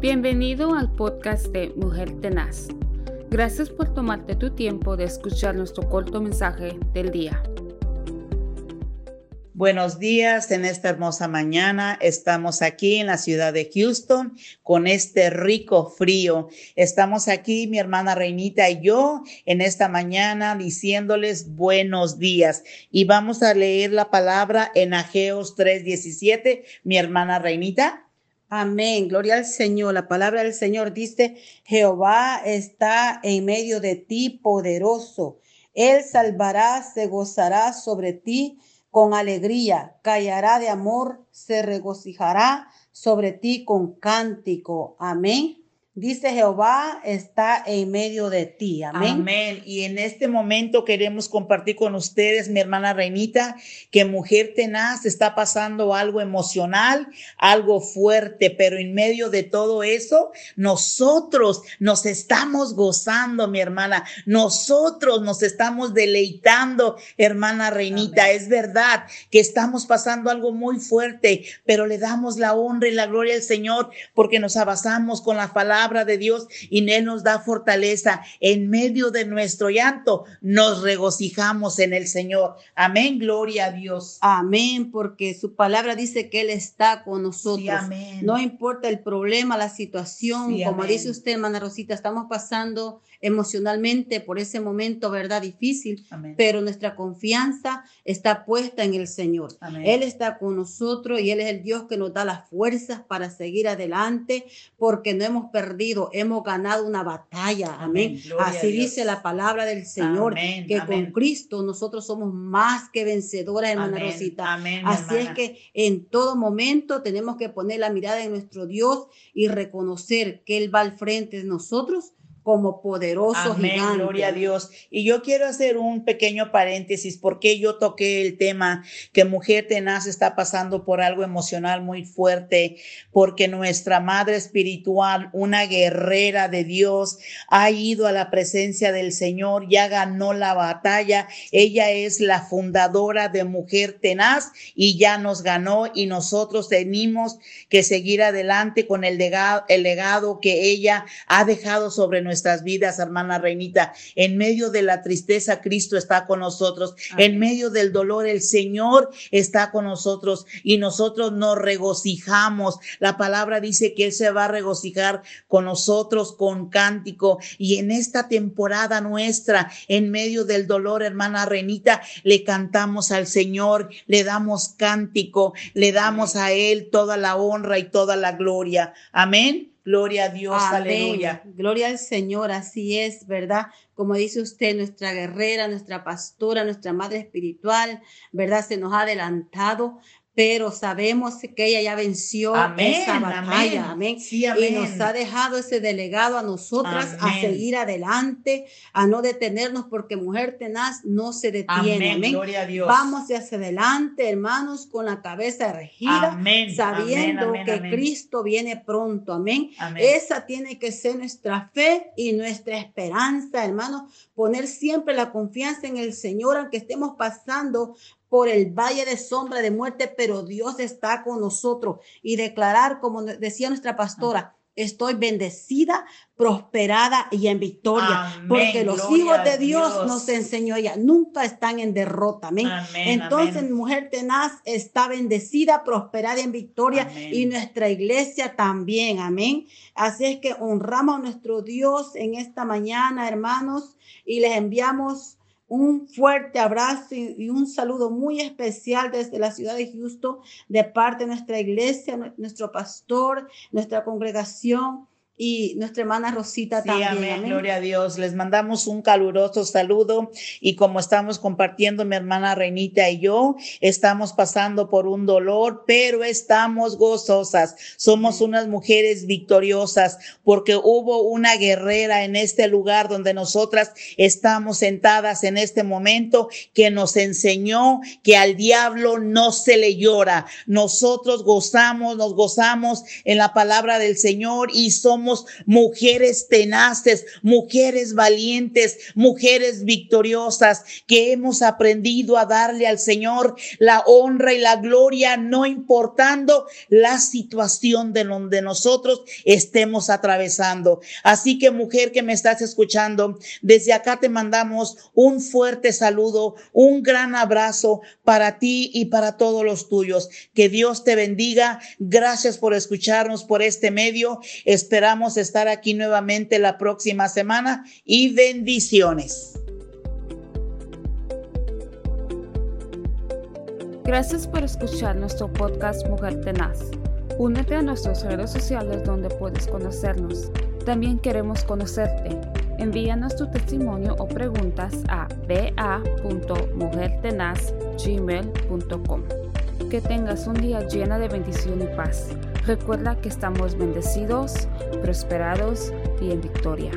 Bienvenido al podcast de Mujer Tenaz. Gracias por tomarte tu tiempo de escuchar nuestro corto mensaje del día. Buenos días en esta hermosa mañana. Estamos aquí en la ciudad de Houston con este rico frío. Estamos aquí, mi hermana Reinita y yo, en esta mañana diciéndoles buenos días. Y vamos a leer la palabra en Ageos 3:17. Mi hermana Reinita. Amén, gloria al Señor. La palabra del Señor dice, Jehová está en medio de ti, poderoso. Él salvará, se gozará sobre ti con alegría, callará de amor, se regocijará sobre ti con cántico. Amén. Dice Jehová está en medio de ti. Amén. Amén. Y en este momento queremos compartir con ustedes, mi hermana Reinita, que mujer tenaz está pasando algo emocional, algo fuerte, pero en medio de todo eso, nosotros nos estamos gozando, mi hermana. Nosotros nos estamos deleitando, hermana Reinita. Es verdad que estamos pasando algo muy fuerte, pero le damos la honra y la gloria al Señor porque nos abasamos con la palabra de Dios y Él nos da fortaleza. En medio de nuestro llanto nos regocijamos en el Señor. Amén, gloria a Dios. Amén, porque su palabra dice que Él está con nosotros. No importa el problema, la situación, como dice usted, hermana Rosita, estamos pasando emocionalmente por ese momento, ¿verdad? Difícil, pero nuestra confianza está puesta en el Señor. Él está con nosotros y Él es el Dios que nos da las fuerzas para seguir adelante porque no hemos perdido, hemos ganado una batalla. Amén. Así dice la palabra del Señor, que con Cristo nosotros somos más que vencedoras, hermana Rosita. Así es que en todo momento tenemos que poner la mirada en nuestro Dios y reconocer que Él va al frente de nosotros como poderoso Amén, Gloria a Dios. Y yo quiero hacer un pequeño paréntesis porque yo toqué el tema que mujer tenaz está pasando por algo emocional muy fuerte, porque nuestra madre espiritual, una guerrera de Dios, ha ido a la presencia del Señor, ya ganó la batalla. Ella es la fundadora de Mujer Tenaz y ya nos ganó y nosotros tenemos que seguir adelante con el legado, el legado que ella ha dejado sobre nosotros nuestras vidas, hermana Reinita. En medio de la tristeza, Cristo está con nosotros. En medio del dolor, el Señor está con nosotros y nosotros nos regocijamos. La palabra dice que Él se va a regocijar con nosotros con cántico. Y en esta temporada nuestra, en medio del dolor, hermana Reinita, le cantamos al Señor, le damos cántico, le damos a Él toda la honra y toda la gloria. Amén. Gloria a Dios, aleluya. Gloria al Señor, así es, ¿verdad? Como dice usted, nuestra guerrera, nuestra pastora, nuestra madre espiritual, ¿verdad? Se nos ha adelantado, pero sabemos que ella ya venció esa batalla, amén. Y nos ha dejado ese delegado a nosotras a seguir adelante, a no detenernos, porque mujer tenaz no se detiene, amén. Gloria a Dios. Vamos hacia adelante, hermanos, con la cabeza erigida, sabiendo que Cristo viene pronto, amén. Esa tiene que ser nuestra fe y nuestra esperanza, hermanos, poner siempre la confianza en el Señor, aunque estemos pasando por el valle de sombra de muerte, pero Dios está con nosotros. Y declarar, como decía nuestra pastora, estoy bendecida, prosperada y en victoria, porque los hijos de Dios, nos enseñó ella, nunca están en derrota. Amén. Entonces, mujer tenaz está bendecida, prosperada y en victoria y nuestra iglesia también. Amén. Así es que honramos a nuestro Dios en esta mañana, hermanos, y les enviamos un fuerte abrazo y, un saludo muy especial desde la ciudad de Houston de parte de nuestra iglesia, nuestro pastor, nuestra congregación y nuestra hermana Rosita también. Amén, gloria a Dios. Les mandamos un caluroso saludo y como estamos compartiendo mi hermana Reinita y yo, estamos pasando por un dolor, pero estamos gozosas. Somos unas mujeres victoriosas porque hubo una guerrera en este lugar donde nosotras estamos sentadas en este momento que nos enseñó que al diablo no se le llora. Nosotros gozamos, nos gozamos en la palabra del Señor y somos mujeres tenaces, mujeres valientes, mujeres victoriosas, que hemos aprendido a darle al Señor la honra y la gloria, no importando la situación de donde nosotros estemos atravesando. Así que mujer que me estás escuchando, desde acá te mandamos un fuerte saludo, un gran abrazo para ti y para todos los tuyos. Que Dios te bendiga. Gracias por escucharnos por este medio. Esperamos estar aquí nuevamente la próxima semana y bendiciones. Gracias por escuchar nuestro podcast Mujer Tenaz. Únete a nuestras redes sociales donde puedes conocernos. También queremos conocerte. Envíanos tu testimonio o preguntas a ba.mujertenazgmail.com. Que tengas un día lleno de bendición y paz. Recuerda que estamos bendecidos, prosperados y en victoria.